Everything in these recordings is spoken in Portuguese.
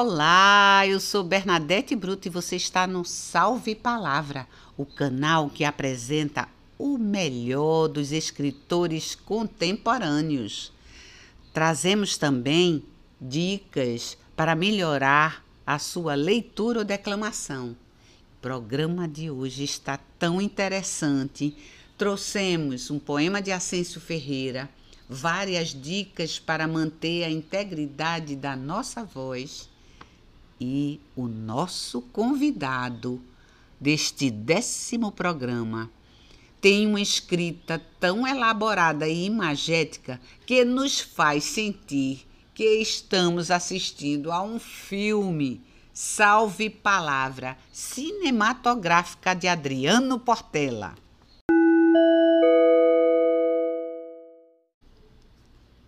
Olá, eu sou Bernadette Bruto e você está no Salve Palavra, o canal que apresenta o melhor dos escritores contemporâneos. Trazemos também dicas para melhorar a sua leitura ou declamação. O programa de hoje está tão interessante. Trouxemos um poema de Ascenso Ferreira, várias dicas para manter a integridade da nossa voz e o nosso convidado deste décimo programa tem uma escrita tão elaborada e imagética que nos faz sentir que estamos assistindo a um filme. Salve Palavra cinematográfica de Adriano Portela.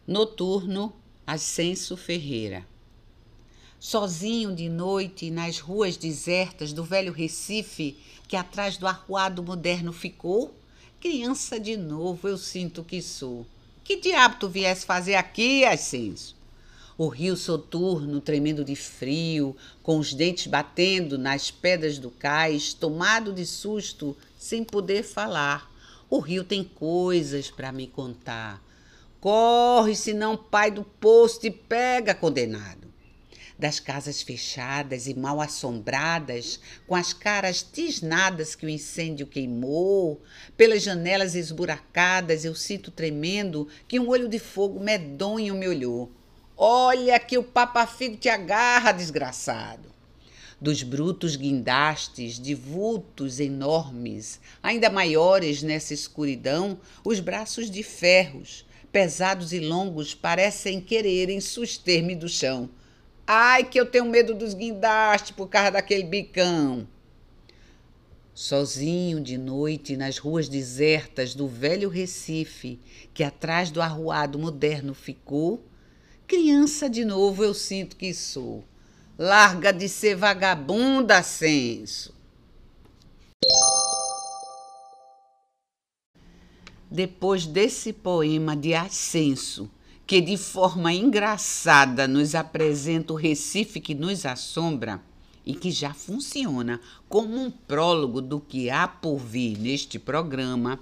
Noturno, Ascenso Ferreira sozinho de noite nas ruas desertas do velho Recife, que atrás do arruado moderno ficou? Criança de novo eu sinto que sou. Que diabo tu viesse fazer aqui, Ascenso? O rio soturno, tremendo de frio, com os dentes batendo nas pedras do cais, tomado de susto, sem poder falar. O rio tem coisas para me contar. Corre, senão pai do poço te pega, condenado das casas fechadas e mal assombradas, com as caras tisnadas que o incêndio queimou, pelas janelas esburacadas eu sinto tremendo que um olho de fogo medonho me olhou. Olha que o papa-figo te agarra, desgraçado dos brutos guindastes, de vultos enormes, ainda maiores nessa escuridão, os braços de ferros, pesados e longos, parecem quererem suster-me do chão. Ai, que eu tenho medo dos guindastes por causa daquele bicão. Sozinho de noite nas ruas desertas do velho Recife, que atrás do arruado moderno ficou, criança de novo eu sinto que sou. Larga de ser vagabunda, senso. Depois desse poema de ascenso, que de forma engraçada nos apresenta o Recife que nos assombra e que já funciona como um prólogo do que há por vir neste programa,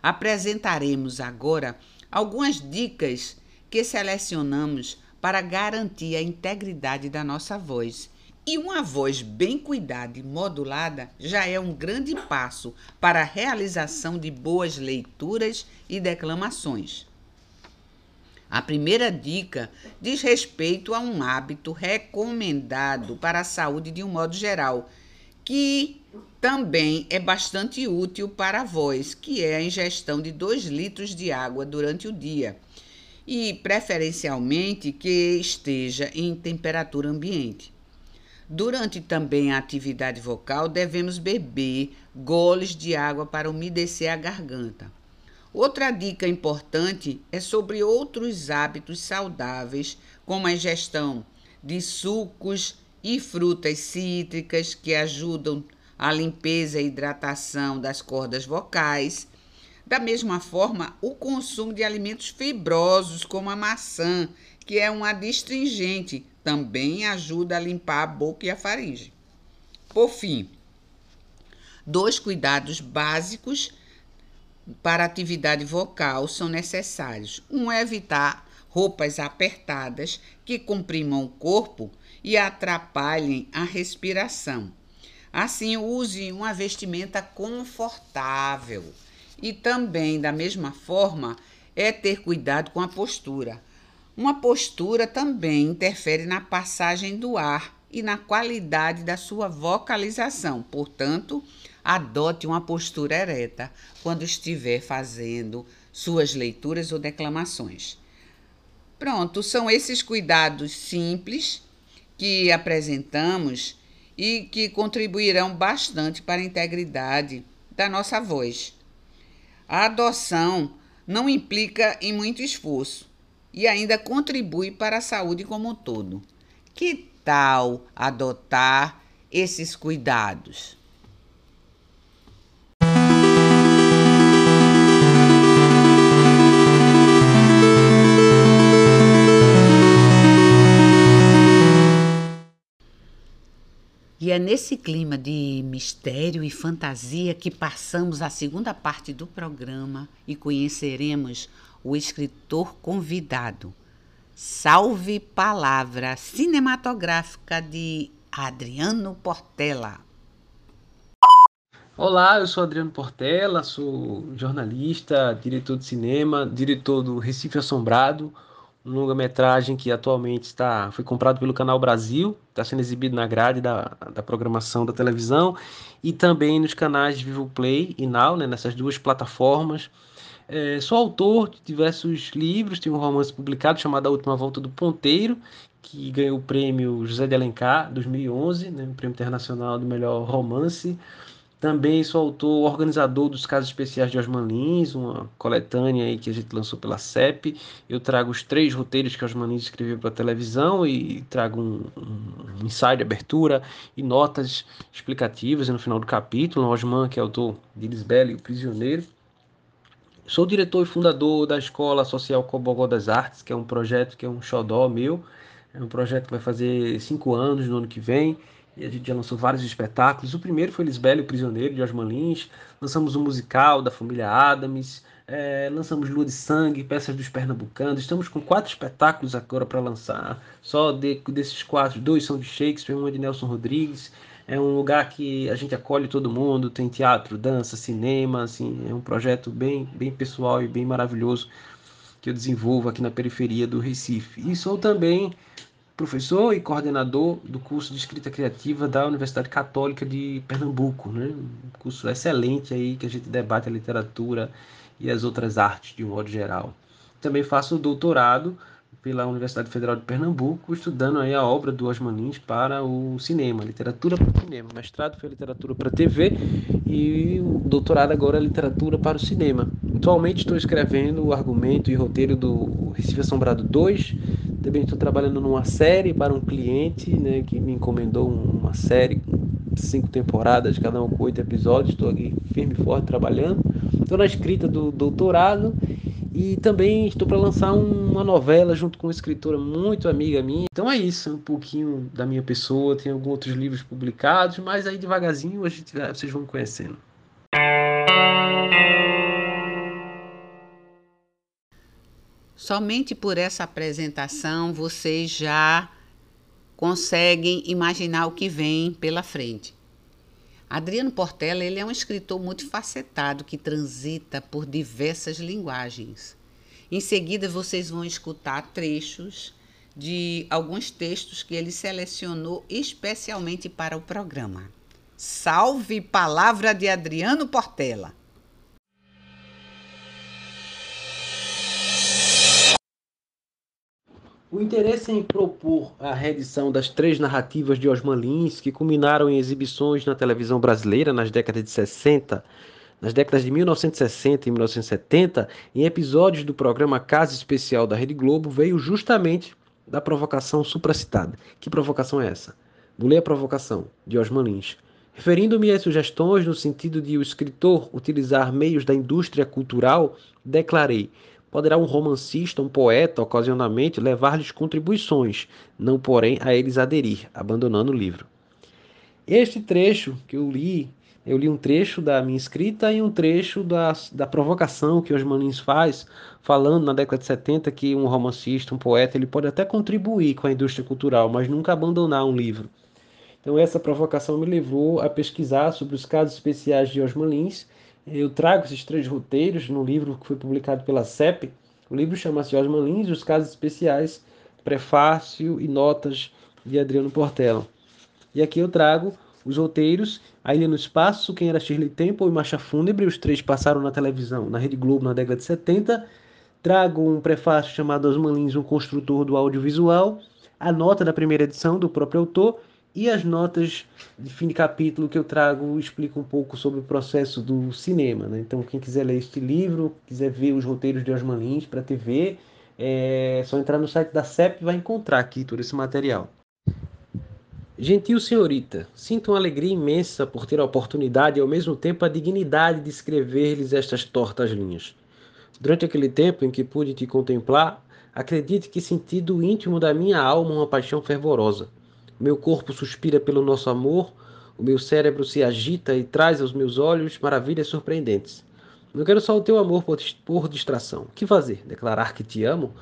apresentaremos agora algumas dicas que selecionamos para garantir a integridade da nossa voz. E uma voz bem cuidada e modulada já é um grande passo para a realização de boas leituras e declamações. A primeira dica diz respeito a um hábito recomendado para a saúde de um modo geral, que também é bastante útil para a voz, que é a ingestão de 2 litros de água durante o dia e, preferencialmente, que esteja em temperatura ambiente. Durante também a atividade vocal, devemos beber goles de água para umedecer a garganta. Outra dica importante é sobre outros hábitos saudáveis, como a ingestão de sucos e frutas cítricas que ajudam a limpeza e hidratação das cordas vocais. Da mesma forma, o consumo de alimentos fibrosos, como a maçã, que é um adstringente, também ajuda a limpar a boca e a faringe. Por fim, dois cuidados básicos para atividade vocal são necessários. Um é evitar roupas apertadas que comprimam o corpo e atrapalhem a respiração. Assim, use uma vestimenta confortável. E também, da mesma forma, é ter cuidado com a postura. Uma postura também interfere na passagem do ar e na qualidade da sua vocalização. Portanto, adote uma postura ereta quando estiver fazendo suas leituras ou declamações. Pronto, são esses cuidados simples que apresentamos e que contribuirão bastante para a integridade da nossa voz. A adoção não implica em muito esforço e ainda contribui para a saúde como um todo. Que tal adotar esses cuidados? E é nesse clima de mistério e fantasia que passamos a segunda parte do programa e conheceremos o escritor convidado. Salve Palavra Cinematográfica de Adriano Portela. Olá, eu sou Adriano Portela, sou jornalista, diretor de cinema, diretor do Recife Assombrado, longa-metragem que atualmente está foi comprado pelo Canal Brasil, está sendo exibido na grade da, da programação da televisão e também nos canais Vivo Play e Now, né, nessas duas plataformas. É, sou autor de diversos livros, tenho um romance publicado chamado A Última Volta do Ponteiro, que ganhou o prêmio José de Alencar 2011, né, prêmio internacional do melhor romance. Também sou autor, organizador dos casos especiais de Osman Lins, uma coletânea aí que a gente lançou pela CEP. Eu trago os três roteiros que Osman Lins escreveu para televisão e trago um, um, ensaio de abertura e notas explicativas no final do capítulo. Osman, que é autor de Lisbela e o Prisioneiro. Sou diretor e fundador da Escola Social Cobogó das Artes, que é um projeto que é um xodó meu. É um projeto que vai fazer cinco anos no ano que vem e a gente já lançou vários espetáculos. O primeiro foi Lisbela, o Prisioneiro, de Osman Lins. Lançamos um musical da família Adams. É, lançamos Lua de Sangue, peças dos Pernambucanos. Estamos com quatro espetáculos agora para lançar. Só de, desses quatro, dois são de Shakespeare, um é de Nelson Rodrigues. É um lugar que a gente acolhe todo mundo. Tem teatro, dança, cinema. Assim, é um projeto bem, bem pessoal e bem maravilhoso que eu desenvolvo aqui na periferia do Recife. E sou também professor e coordenador do curso de escrita criativa da Universidade Católica de Pernambuco, né? Um curso excelente aí que a gente debate a literatura e as outras artes de um modo geral. Também faço doutorado pela Universidade Federal de Pernambuco, estudando aí a obra do Osman Lins para o cinema, literatura para o cinema. O mestrado foi literatura para TV e o doutorado agora é literatura para o cinema. Atualmente estou escrevendo o argumento e roteiro do Recife Assombrado 2, também estou trabalhando numa série para um cliente né, que me encomendou uma série cinco temporadas, cada uma com oito episódios. Estou aqui firme e forte trabalhando. Estou na escrita do doutorado e também estou para lançar uma novela junto com uma escritora muito amiga minha. Então é isso, um pouquinho da minha pessoa. Tem alguns outros livros publicados, mas aí devagarzinho a gente, vocês vão conhecendo. Somente por essa apresentação vocês já conseguem imaginar o que vem pela frente. Adriano Portela ele é um escritor multifacetado que transita por diversas linguagens. Em seguida, vocês vão escutar trechos de alguns textos que ele selecionou especialmente para o programa. Salve Palavra de Adriano Portela! O interesse em propor a reedição das três narrativas de Osman Lins, que culminaram em exibições na televisão brasileira nas décadas de 60, nas décadas de 1960 e 1970, em episódios do programa Casa Especial da Rede Globo, veio justamente da provocação supracitada. Que provocação é essa? Vou ler a provocação, de Osman Lins. Referindo-me às sugestões no sentido de o escritor utilizar meios da indústria cultural, declarei poderá um romancista, um poeta, ocasionalmente, levar-lhes contribuições, não porém a eles aderir, abandonando o livro. Este trecho que eu li, eu li um trecho da minha escrita e um trecho da, da provocação que Osman Lins faz, falando na década de 70 que um romancista, um poeta, ele pode até contribuir com a indústria cultural, mas nunca abandonar um livro. Então essa provocação me levou a pesquisar sobre os casos especiais de Osman Lins eu trago esses três roteiros no livro que foi publicado pela CEP. O livro chama-se Osman Lins, Os Casos Especiais, Prefácio e Notas de Adriano Portela. E aqui eu trago os roteiros, A Ilha no Espaço, Quem Era Shirley Temple e Marcha Fúnebre, os três passaram na televisão, na Rede Globo na década de 70. Trago um prefácio chamado Osman Lins, um construtor do audiovisual, a nota da primeira edição do próprio autor e as notas de fim de capítulo que eu trago explicam um pouco sobre o processo do cinema. Né? Então, quem quiser ler este livro, quiser ver os roteiros de Osman Lins para TV, é só entrar no site da CEP e vai encontrar aqui todo esse material. Gentil senhorita, sinto uma alegria imensa por ter a oportunidade e ao mesmo tempo a dignidade de escrever-lhes estas tortas linhas. Durante aquele tempo em que pude te contemplar, acredite que senti do íntimo da minha alma uma paixão fervorosa Meu corpo suspira pelo nosso amor, o meu cérebro se agita e traz aos meus olhos maravilhas surpreendentes. Não quero só o teu amor por, distração. O que fazer? Declarar que te amo?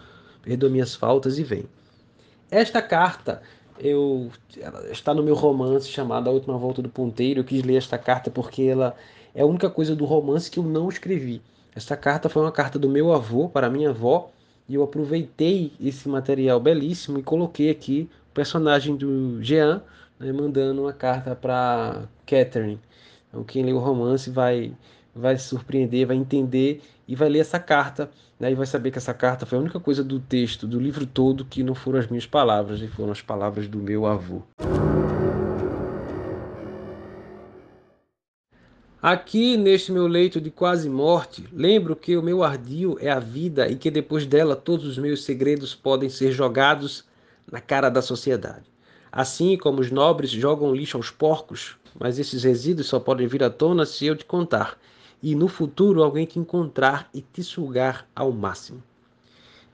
Perdoa minhas faltas e vem. Esta carta eu está no meu romance chamado A Última Volta do Ponteiro. Eu quis ler esta carta porque ela é a única coisa do romance que eu não escrevi. Esta carta foi uma carta do meu avô para minha avó e eu aproveitei esse material belíssimo e coloquei aqui personagem do Jean né, mandando uma carta para Catherine. Então, quem lê o romance vai vai se surpreender, vai entender e vai ler essa carta né, e vai saber que essa carta foi a única coisa do texto, do livro todo, que não foram as minhas palavras, e foram as palavras do meu avô. Aqui, neste meu leito de quase morte, lembro que o meu ardil é a vida e que depois dela todos os meus segredos podem ser jogados na cara da sociedade. Assim como os nobres jogam lixo aos porcos, mas esses resíduos só podem vir à tona se eu te contar e no futuro alguém te encontrar e te sugar ao máximo.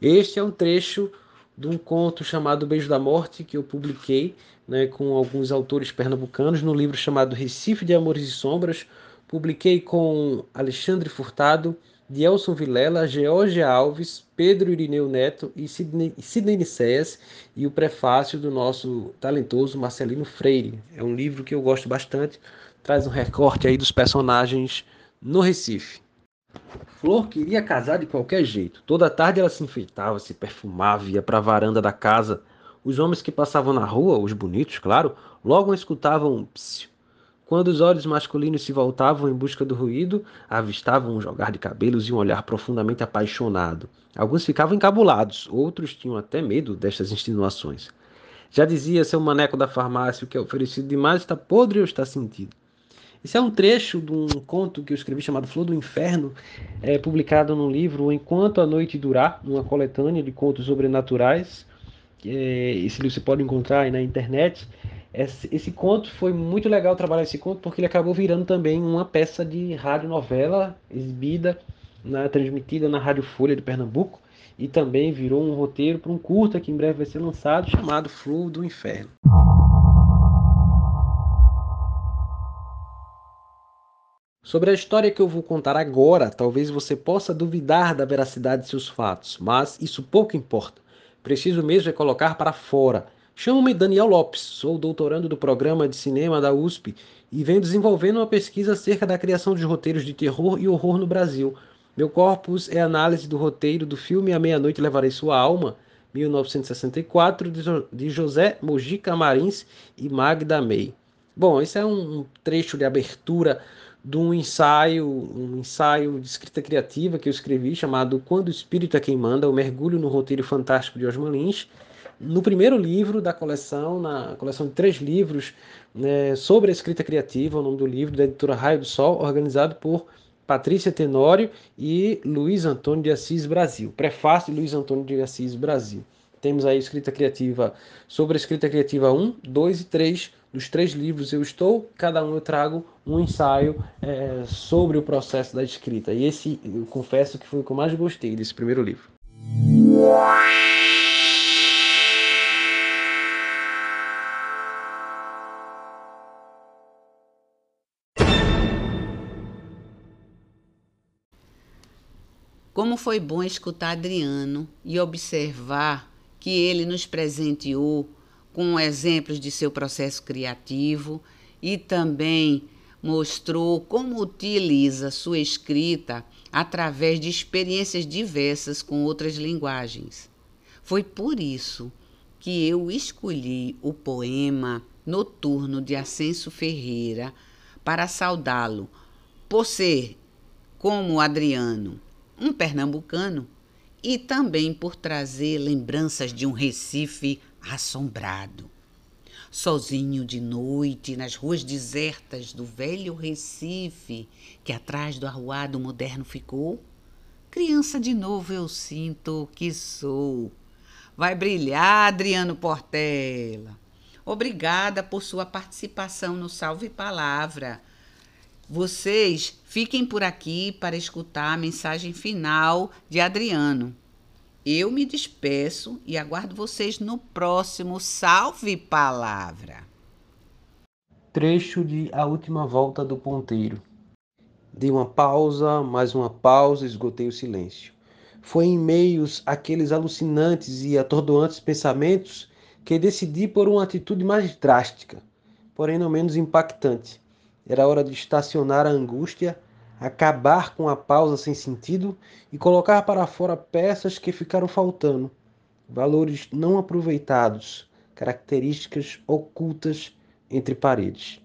Este é um trecho de um conto chamado Beijo da Morte que eu publiquei né, com alguns autores pernambucanos no livro chamado Recife de Amores e Sombras. Publiquei com Alexandre Furtado, Dielson Vilela, Georgia Alves, Pedro Irineu Neto e Sidney, Sidney Nicéas e o prefácio do nosso talentoso Marcelino Freire. É um livro que eu gosto bastante, traz um recorte aí dos personagens no Recife. Flor queria casar de qualquer jeito. Toda tarde ela se enfeitava, se perfumava, ia para a varanda da casa. Os homens que passavam na rua, os bonitos, claro, logo escutavam um psiu. Quando os olhos masculinos se voltavam em busca do ruído, avistavam um jogar de cabelos e um olhar profundamente apaixonado. Alguns ficavam encabulados, outros tinham até medo destas insinuações. Já dizia seu maneco da farmácia: o que é oferecido demais está podre ou está sentido. Esse é um trecho de um conto que eu escrevi chamado Flor do Inferno, é, publicado no livro Enquanto a Noite Durar, uma coletânea de contos sobrenaturais. É, esse livro você pode encontrar aí na internet. Esse, esse, conto foi muito legal trabalhar esse conto porque ele acabou virando também uma peça de radionovela exibida, na, transmitida na Rádio Folha de Pernambuco e também virou um roteiro para um curta que em breve vai ser lançado chamado Flor do Inferno. Sobre a história que eu vou contar agora, talvez você possa duvidar da veracidade de seus fatos, mas isso pouco importa. Preciso mesmo é colocar para fora. Chamo-me Daniel Lopes, sou doutorando do programa de cinema da USP e venho desenvolvendo uma pesquisa acerca da criação de roteiros de terror e horror no Brasil. Meu corpus é análise do roteiro do filme A Meia-Noite Levarei Sua Alma, 1964, de José Mojica Marins e Magda May. Bom, esse é um trecho de abertura de um ensaio, um ensaio de escrita criativa que eu escrevi chamado Quando o Espírito é Quem Manda, o mergulho no roteiro fantástico de Osman Lins, no primeiro livro da coleção, na coleção de três livros né, sobre a escrita criativa, o nome do livro da editora Raio do Sol, organizado por Patrícia Tenório e Luiz Antônio de Assis Brasil. Prefácio de Luiz Antônio de Assis Brasil. Temos aí escrita criativa sobre a escrita criativa 1, 2 e 3 dos três livros eu estou, cada um eu trago um ensaio é, sobre o processo da escrita. E esse, eu confesso que foi o que eu mais gostei desse primeiro livro. Como foi bom escutar Adriano e observar que ele nos presenteou com exemplos de seu processo criativo e também mostrou como utiliza sua escrita através de experiências diversas com outras linguagens. Foi por isso que eu escolhi o poema Noturno de Ascenso Ferreira para saudá-lo, por ser, como Adriano, um pernambucano e também por trazer lembranças de um Recife assombrado. Sozinho de noite nas ruas desertas do velho Recife, que atrás do arruado moderno ficou, criança de novo eu sinto que sou. Vai brilhar, Adriano Portela. Obrigada por sua participação no Salve Palavra. Vocês fiquem por aqui para escutar a mensagem final de Adriano. Eu me despeço e aguardo vocês no próximo Salve Palavra. Trecho de A Última Volta do Ponteiro. Dei uma pausa, mais uma pausa, esgotei o silêncio. Foi em meios àqueles alucinantes e atordoantes pensamentos que decidi por uma atitude mais drástica, porém não menos impactante. Era hora de estacionar a angústia, acabar com a pausa sem sentido e colocar para fora peças que ficaram faltando, valores não aproveitados, características ocultas entre paredes.